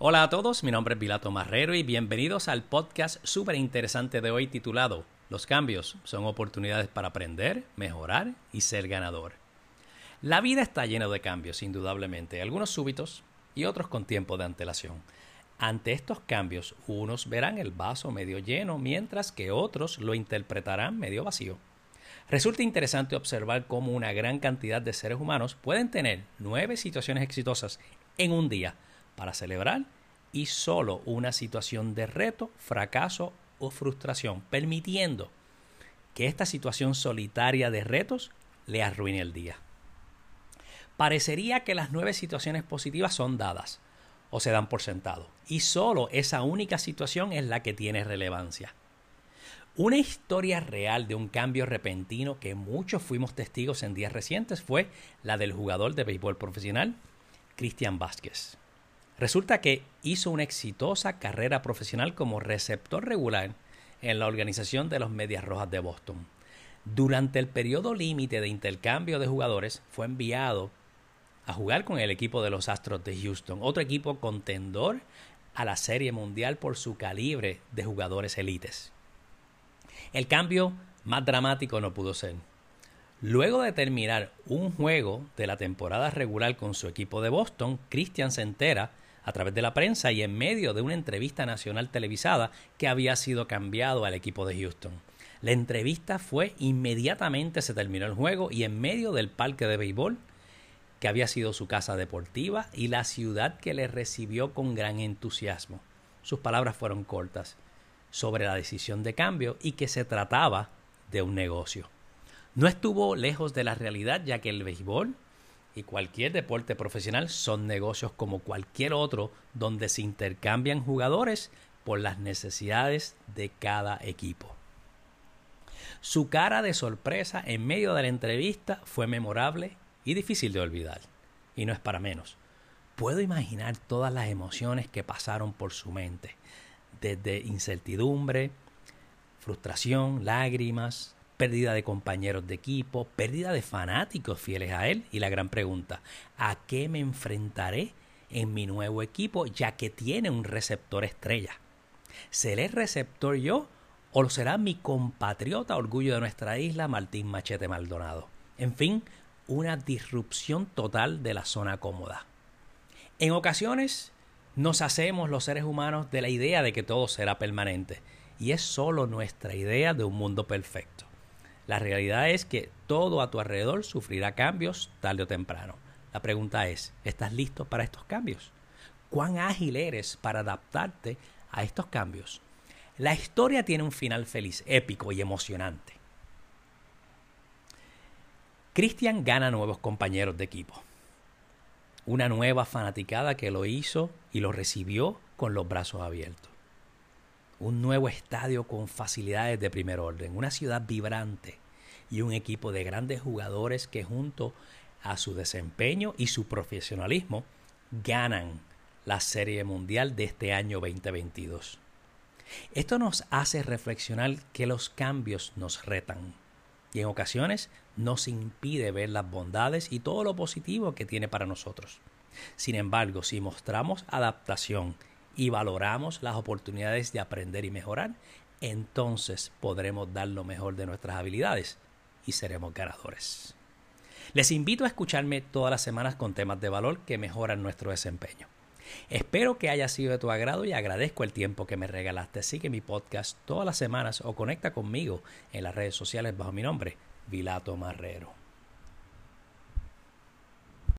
Hola a todos, mi nombre es Vilato Marrero y bienvenidos al podcast súper interesante de hoy titulado Los cambios son oportunidades para aprender, mejorar y ser ganador. La vida está llena de cambios, indudablemente, algunos súbitos y otros con tiempo de antelación. Ante estos cambios, unos verán el vaso medio lleno, mientras que otros lo interpretarán medio vacío. Resulta interesante observar cómo una gran cantidad de seres humanos pueden tener nueve situaciones exitosas en un día, para celebrar y solo una situación de reto, fracaso o frustración, permitiendo que esta situación solitaria de retos le arruine el día. Parecería que las nueve situaciones positivas son dadas o se dan por sentado, y solo esa única situación es la que tiene relevancia. Una historia real de un cambio repentino que muchos fuimos testigos en días recientes fue la del jugador de béisbol profesional Cristian Vázquez. Resulta que hizo una exitosa carrera profesional como receptor regular en la organización de los Medias Rojas de Boston. Durante el periodo límite de intercambio de jugadores fue enviado a jugar con el equipo de los Astros de Houston, otro equipo contendor a la Serie Mundial por su calibre de jugadores élites. El cambio más dramático no pudo ser. Luego de terminar un juego de la temporada regular con su equipo de Boston, Christian se entera a través de la prensa y en medio de una entrevista nacional televisada que había sido cambiado al equipo de Houston. La entrevista fue inmediatamente se terminó el juego y en medio del parque de béisbol que había sido su casa deportiva y la ciudad que le recibió con gran entusiasmo. Sus palabras fueron cortas sobre la decisión de cambio y que se trataba de un negocio. No estuvo lejos de la realidad ya que el béisbol y cualquier deporte profesional son negocios como cualquier otro donde se intercambian jugadores por las necesidades de cada equipo. Su cara de sorpresa en medio de la entrevista fue memorable y difícil de olvidar. Y no es para menos. Puedo imaginar todas las emociones que pasaron por su mente, desde incertidumbre, frustración, lágrimas, pérdida de compañeros de equipo, pérdida de fanáticos fieles a él y la gran pregunta, ¿a qué me enfrentaré en mi nuevo equipo ya que tiene un receptor estrella? ¿Seré receptor yo o lo será mi compatriota orgullo de nuestra isla Martín Machete Maldonado? En fin, una disrupción total de la zona cómoda. En ocasiones nos hacemos los seres humanos de la idea de que todo será permanente y es solo nuestra idea de un mundo perfecto. La realidad es que todo a tu alrededor sufrirá cambios tarde o temprano. La pregunta es, ¿estás listo para estos cambios? ¿Cuán ágil eres para adaptarte a estos cambios? La historia tiene un final feliz, épico y emocionante. Christian gana nuevos compañeros de equipo. Una nueva fanaticada que lo hizo y lo recibió con los brazos abiertos un nuevo estadio con facilidades de primer orden, una ciudad vibrante y un equipo de grandes jugadores que junto a su desempeño y su profesionalismo ganan la Serie Mundial de este año 2022. Esto nos hace reflexionar que los cambios nos retan y en ocasiones nos impide ver las bondades y todo lo positivo que tiene para nosotros. Sin embargo, si mostramos adaptación y valoramos las oportunidades de aprender y mejorar, entonces podremos dar lo mejor de nuestras habilidades y seremos ganadores. Les invito a escucharme todas las semanas con temas de valor que mejoran nuestro desempeño. Espero que haya sido de tu agrado y agradezco el tiempo que me regalaste. Sigue mi podcast todas las semanas o conecta conmigo en las redes sociales bajo mi nombre, Vilato Marrero.